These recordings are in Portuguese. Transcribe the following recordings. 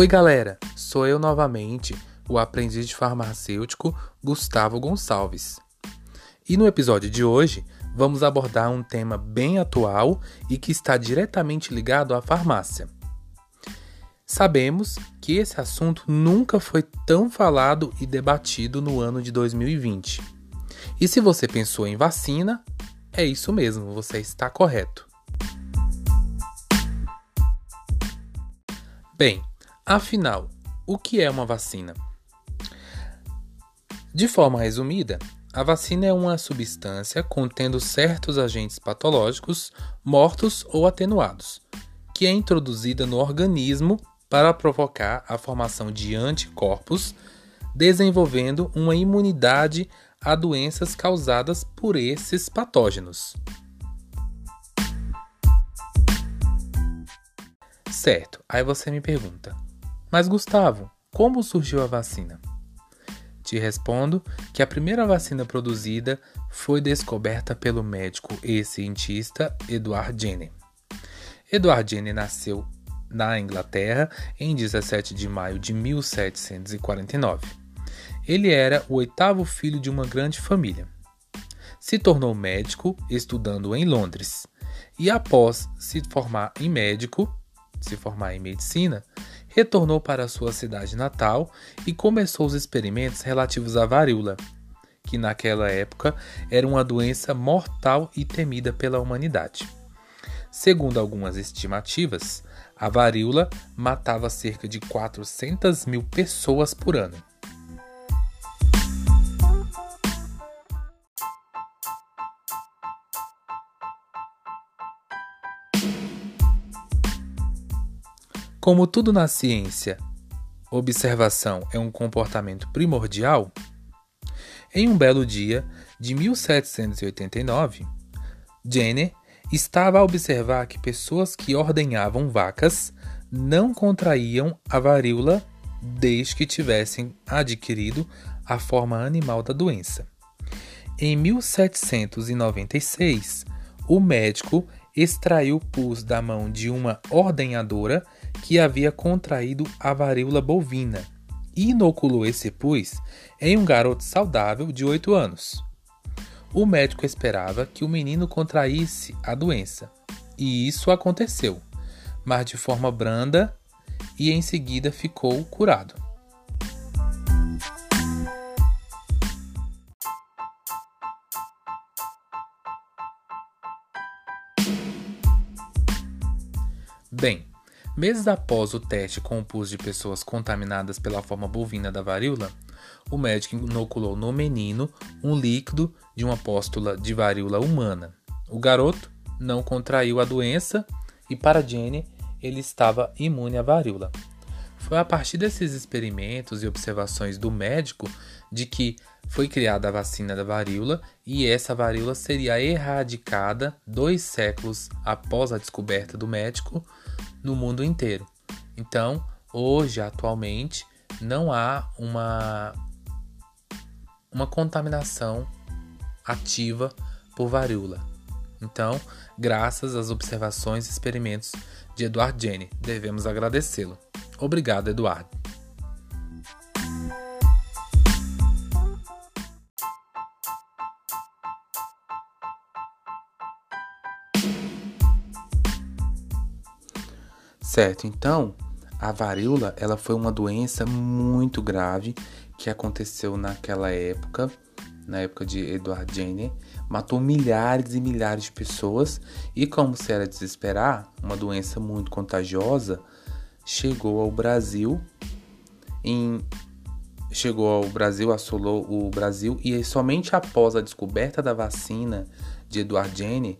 Oi, galera! Sou eu novamente, o aprendiz de farmacêutico Gustavo Gonçalves. E no episódio de hoje, vamos abordar um tema bem atual e que está diretamente ligado à farmácia. Sabemos que esse assunto nunca foi tão falado e debatido no ano de 2020. E se você pensou em vacina, é isso mesmo, você está correto. Bem, Afinal, o que é uma vacina? De forma resumida, a vacina é uma substância contendo certos agentes patológicos mortos ou atenuados, que é introduzida no organismo para provocar a formação de anticorpos, desenvolvendo uma imunidade a doenças causadas por esses patógenos. Certo, aí você me pergunta: mas Gustavo, como surgiu a vacina? Te respondo que a primeira vacina produzida foi descoberta pelo médico e cientista Edward Jenner. Edward Jenner nasceu na Inglaterra em 17 de maio de 1749. Ele era o oitavo filho de uma grande família. Se tornou médico estudando em Londres e após se formar em médico, se formar em medicina, retornou para sua cidade natal e começou os experimentos relativos à varíola, que naquela época era uma doença mortal e temida pela humanidade. Segundo algumas estimativas, a varíola matava cerca de 400 mil pessoas por ano. Como tudo na ciência, observação é um comportamento primordial, em um belo dia de 1789, Jenner estava a observar que pessoas que ordenhavam vacas não contraíam a varíola desde que tivessem adquirido a forma animal da doença. Em 1796, o médico extraiu pus da mão de uma ordenhadora que havia contraído a varíola bovina e inoculou esse pus em um garoto saudável de 8 anos. O médico esperava que o menino contraísse a doença, e isso aconteceu, mas de forma branda e em seguida ficou curado. Bem, meses após o teste com o pus de pessoas contaminadas pela forma bovina da varíola, o médico inoculou no menino um líquido de uma apóstola de varíola humana. O garoto não contraiu a doença e, para Jenny, ele estava imune à varíola. Foi a partir desses experimentos e observações do médico de que foi criada a vacina da varíola e essa varíola seria erradicada dois séculos após a descoberta do médico no mundo inteiro. Então, hoje, atualmente, não há uma, uma contaminação ativa por varíola. Então, graças às observações e experimentos de Eduardo Jenny, devemos agradecê-lo. Obrigado, Eduardo. Certo, então a varíola ela foi uma doença muito grave que aconteceu naquela época, na época de Edward Jenner, matou milhares e milhares de pessoas e, como se era de se esperar, uma doença muito contagiosa, chegou ao Brasil em chegou ao Brasil, assolou o Brasil e somente após a descoberta da vacina de Edward Jenner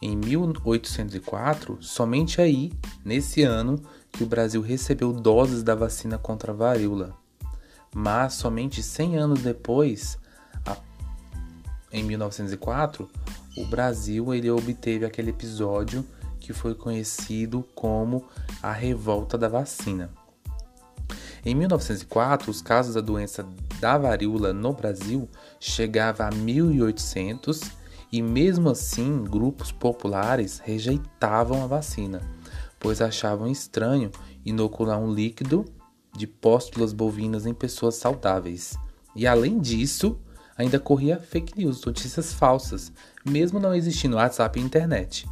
em 1804, somente aí, nesse ano, que o Brasil recebeu doses da vacina contra a varíola. Mas somente 100 anos depois, em 1904, o Brasil ele obteve aquele episódio que foi conhecido como a revolta da vacina. Em 1904, os casos da doença da varíola no Brasil chegavam a 1.800 e mesmo assim, grupos populares rejeitavam a vacina, pois achavam estranho inocular um líquido de póstulas bovinas em pessoas saudáveis. E além disso, ainda corria fake news, notícias falsas, mesmo não existindo WhatsApp e internet,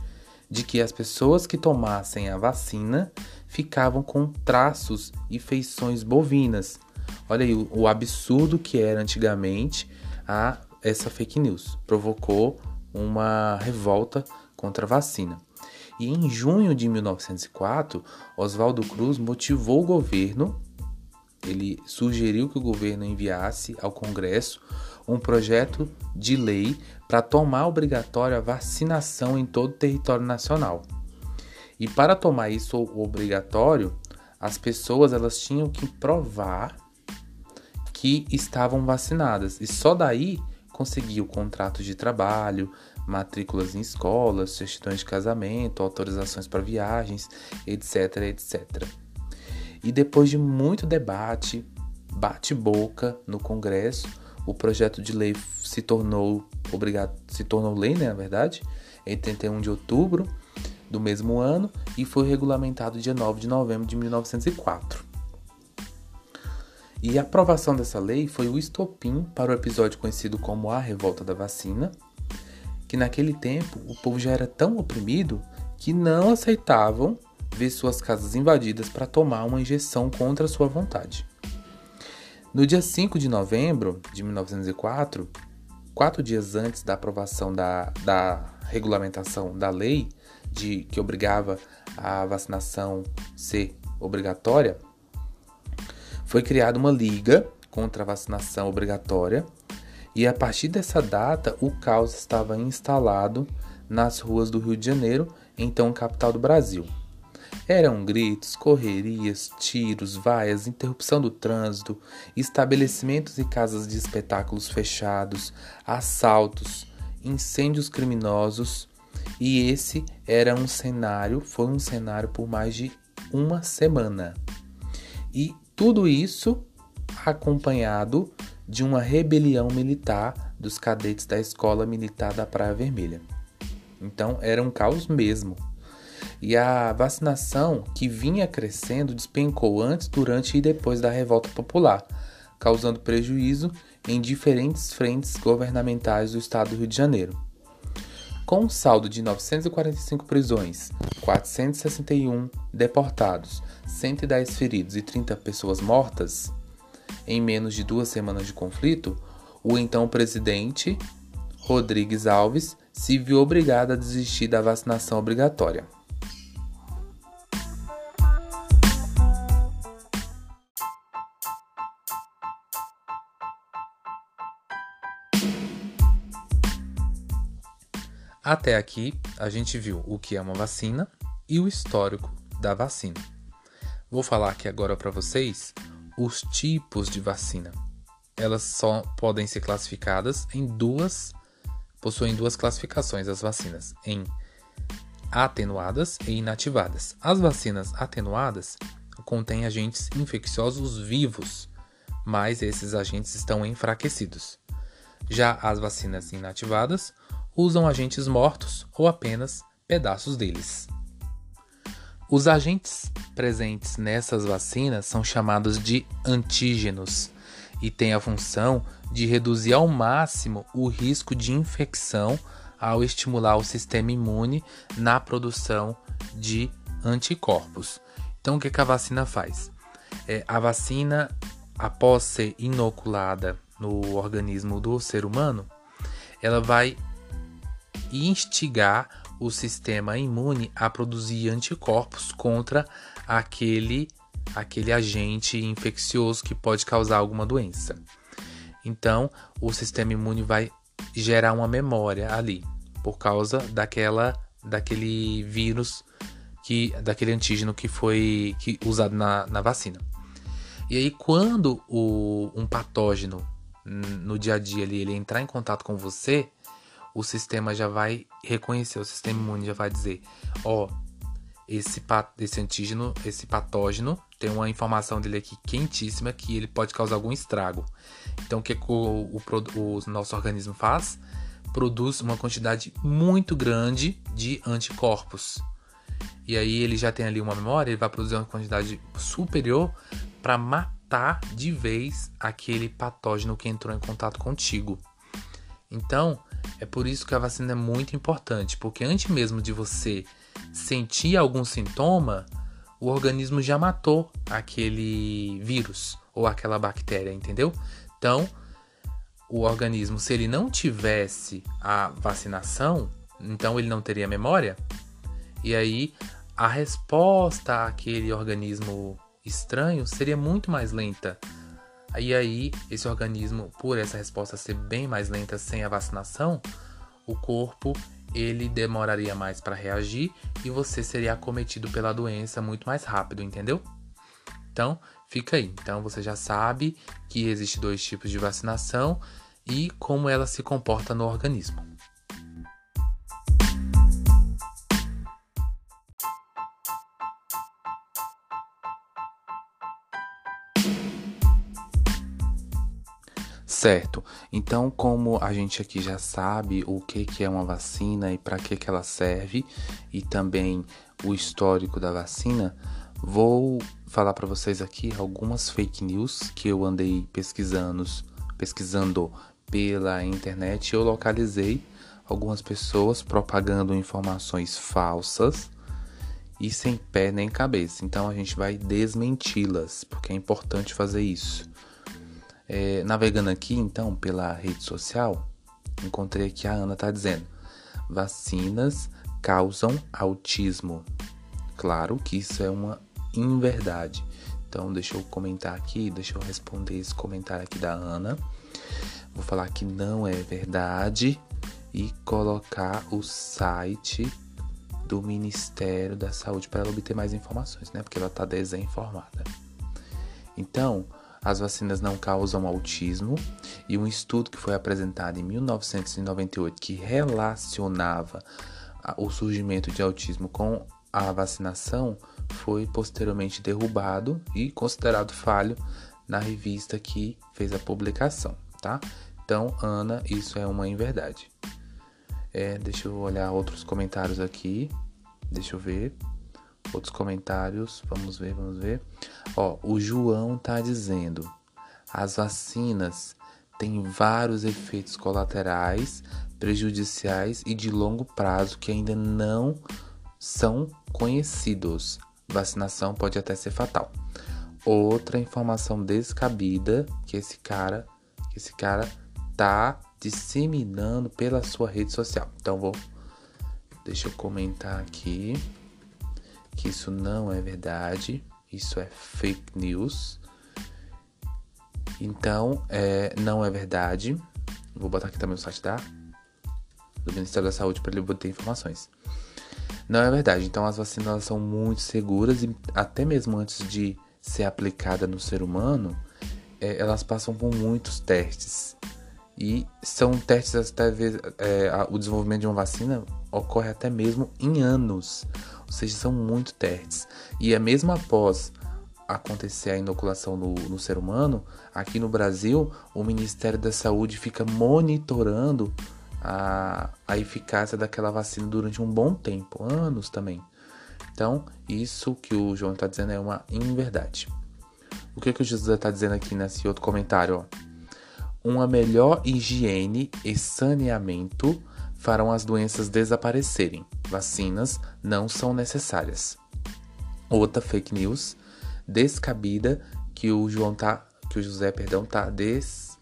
de que as pessoas que tomassem a vacina ficavam com traços e feições bovinas. Olha aí o, o absurdo que era antigamente a essa fake news. Provocou uma revolta contra a vacina. E em junho de 1904, Oswaldo Cruz motivou o governo, ele sugeriu que o governo enviasse ao Congresso um projeto de lei para tomar obrigatória a vacinação em todo o território nacional. E para tomar isso obrigatório, as pessoas elas tinham que provar que estavam vacinadas e só daí conseguiu contratos de trabalho, matrículas em escolas, certidões de casamento, autorizações para viagens, etc, etc. E depois de muito debate, bate-boca no Congresso, o projeto de lei se tornou obrigado, se tornou lei, né, na verdade, em 31 de outubro do mesmo ano e foi regulamentado dia 9 de novembro de 1904. E a aprovação dessa lei foi o estopim para o episódio conhecido como a Revolta da Vacina, que naquele tempo o povo já era tão oprimido que não aceitavam ver suas casas invadidas para tomar uma injeção contra sua vontade. No dia 5 de novembro de 1904, quatro dias antes da aprovação da, da regulamentação da lei de que obrigava a vacinação ser obrigatória, foi criada uma liga contra a vacinação obrigatória e a partir dessa data, o caos estava instalado nas ruas do Rio de Janeiro, então capital do Brasil. Eram gritos, correrias, tiros, vaias, interrupção do trânsito, estabelecimentos e casas de espetáculos fechados, assaltos, incêndios criminosos, e esse era um cenário, foi um cenário por mais de uma semana. E tudo isso acompanhado de uma rebelião militar dos cadetes da Escola Militar da Praia Vermelha. Então era um caos mesmo. E a vacinação que vinha crescendo despencou antes, durante e depois da revolta popular, causando prejuízo em diferentes frentes governamentais do estado do Rio de Janeiro. Com um saldo de 945 prisões, 461 deportados, 110 feridos e 30 pessoas mortas, em menos de duas semanas de conflito, o então presidente Rodrigues Alves se viu obrigado a desistir da vacinação obrigatória. Até aqui, a gente viu o que é uma vacina e o histórico da vacina. Vou falar aqui agora para vocês os tipos de vacina. Elas só podem ser classificadas em duas, possuem duas classificações as vacinas, em atenuadas e inativadas. As vacinas atenuadas contêm agentes infecciosos vivos, mas esses agentes estão enfraquecidos. Já as vacinas inativadas usam agentes mortos ou apenas pedaços deles. Os agentes presentes nessas vacinas são chamados de antígenos e têm a função de reduzir ao máximo o risco de infecção ao estimular o sistema imune na produção de anticorpos. Então, o que, que a vacina faz? É, a vacina, após ser inoculada no organismo do ser humano, ela vai instigar o sistema imune a produzir anticorpos contra aquele, aquele agente infeccioso que pode causar alguma doença. Então, o sistema imune vai gerar uma memória ali, por causa daquela, daquele vírus, que, daquele antígeno que foi que, usado na, na vacina. E aí, quando o, um patógeno no dia a dia ele entrar em contato com você, o sistema já vai reconhecer, o sistema imune já vai dizer, ó, oh, esse, esse antígeno, esse patógeno, tem uma informação dele aqui quentíssima que ele pode causar algum estrago. Então, o que, o, o, o nosso organismo faz? Produz uma quantidade muito grande de anticorpos. E aí ele já tem ali uma memória, ele vai produzir uma quantidade superior para matar de vez aquele patógeno que entrou em contato contigo. Então, é por isso que a vacina é muito importante, porque antes mesmo de você sentir algum sintoma, o organismo já matou aquele vírus ou aquela bactéria, entendeu? Então, o organismo, se ele não tivesse a vacinação, então ele não teria memória, e aí a resposta àquele organismo estranho seria muito mais lenta. E aí, esse organismo, por essa resposta ser bem mais lenta sem a vacinação, o corpo ele demoraria mais para reagir e você seria acometido pela doença muito mais rápido, entendeu? Então, fica aí. Então, você já sabe que existe dois tipos de vacinação e como ela se comporta no organismo. Certo. Então, como a gente aqui já sabe o que, que é uma vacina e para que, que ela serve, e também o histórico da vacina, vou falar para vocês aqui algumas fake news que eu andei pesquisando, pesquisando pela internet. Eu localizei algumas pessoas propagando informações falsas e sem pé nem cabeça. Então a gente vai desmenti-las, porque é importante fazer isso. É, navegando aqui então pela rede social, encontrei que a Ana está dizendo: vacinas causam autismo. Claro que isso é uma inverdade. Então deixa eu comentar aqui, deixa eu responder esse comentário aqui da Ana. Vou falar que não é verdade e colocar o site do Ministério da Saúde para ela obter mais informações, né? Porque ela está desinformada. Então, as vacinas não causam autismo e um estudo que foi apresentado em 1998 que relacionava o surgimento de autismo com a vacinação foi posteriormente derrubado e considerado falho na revista que fez a publicação, tá? Então, Ana, isso é uma inverdade. É, deixa eu olhar outros comentários aqui. Deixa eu ver. Outros comentários, vamos ver, vamos ver. Ó, o João tá dizendo: as vacinas têm vários efeitos colaterais, prejudiciais e de longo prazo que ainda não são conhecidos. Vacinação pode até ser fatal. Outra informação descabida que esse cara, que esse cara tá disseminando pela sua rede social. Então vou deixa eu comentar aqui que isso não é verdade, isso é fake news. Então, é, não é verdade. Vou botar aqui também o site da, do Ministério da Saúde para ele obter informações. Não é verdade. Então, as vacinas são muito seguras e até mesmo antes de ser aplicada no ser humano, é, elas passam por muitos testes. E são testes até é, o desenvolvimento de uma vacina ocorre até mesmo em anos. Seja, são muito testes. E é mesmo após acontecer a inoculação no, no, ser humano, aqui no Brasil, o Ministério da Saúde fica monitorando a, a eficácia daquela vacina durante um bom tempo, anos também. Então, isso que o João está dizendo é uma inverdade. O que, que o José está dizendo aqui nesse outro comentário? Ó? Uma melhor higiene e saneamento farão as doenças desaparecerem. Vacinas não são necessárias. Outra fake news descabida que o João tá, que o José, perdão, tá des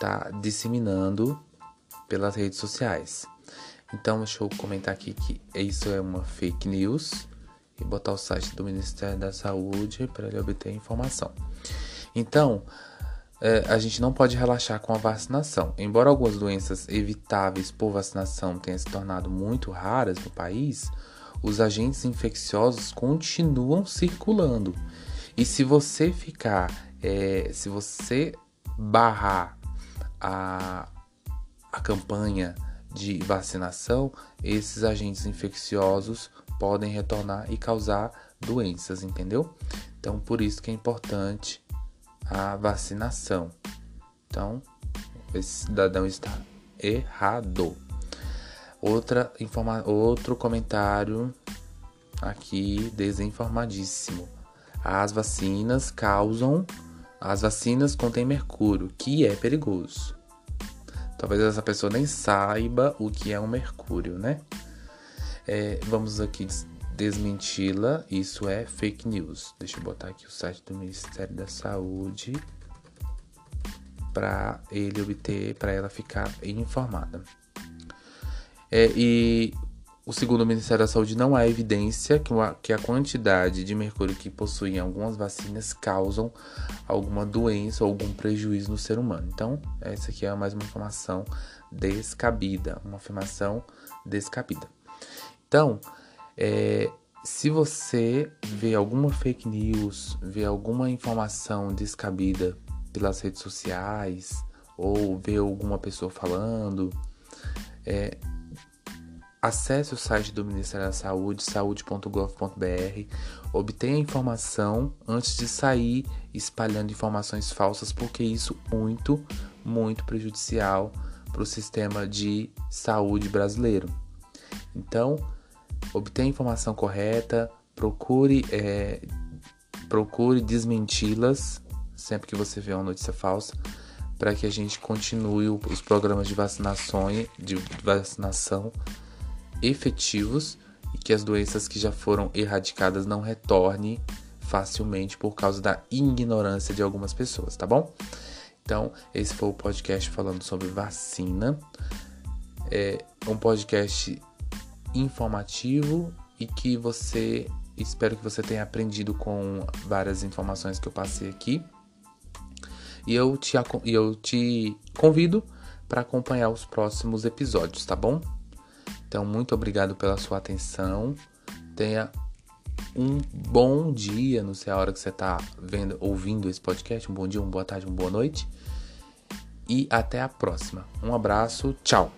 tá disseminando pelas redes sociais. Então, deixa eu comentar aqui que isso é uma fake news e botar o site do Ministério da Saúde para ele obter informação. Então, é, a gente não pode relaxar com a vacinação. Embora algumas doenças evitáveis por vacinação tenham se tornado muito raras no país, os agentes infecciosos continuam circulando. E se você ficar, é, se você barrar a, a campanha de vacinação, esses agentes infecciosos podem retornar e causar doenças, entendeu? Então, por isso que é importante a vacinação. Então, esse cidadão está errado. Outra informa outro comentário aqui desinformadíssimo. as vacinas causam. As vacinas contêm mercúrio, que é perigoso. Talvez essa pessoa nem saiba o que é um mercúrio, né? É, vamos aqui desmenti-la. Isso é fake news. Deixa eu botar aqui o site do Ministério da Saúde para ele obter, para ela ficar informada. É, e o segundo Ministério da Saúde não há evidência que, uma, que a quantidade de mercúrio que possuem algumas vacinas causam alguma doença ou algum prejuízo no ser humano. Então, essa aqui é mais uma informação descabida, uma afirmação descabida. Então, é, se você vê alguma fake news, vê alguma informação descabida pelas redes sociais ou vê alguma pessoa falando, é, acesse o site do Ministério da Saúde, saúde.gov.br, obtenha informação antes de sair espalhando informações falsas, porque isso é muito, muito prejudicial para o sistema de saúde brasileiro. Então, obtenha a informação correta, procure, é, procure desmenti-las sempre que você vê uma notícia falsa, para que a gente continue os programas de vacinação, de vacinação efetivos e que as doenças que já foram erradicadas não retornem facilmente por causa da ignorância de algumas pessoas, tá bom? Então, esse foi o podcast falando sobre vacina. É um podcast informativo e que você espero que você tenha aprendido com várias informações que eu passei aqui. E eu te, eu te convido para acompanhar os próximos episódios, tá bom? Então, muito obrigado pela sua atenção. Tenha um bom dia, não sei a hora que você está vendo, ouvindo esse podcast. Um bom dia, uma boa tarde, uma boa noite. E até a próxima. Um abraço, tchau.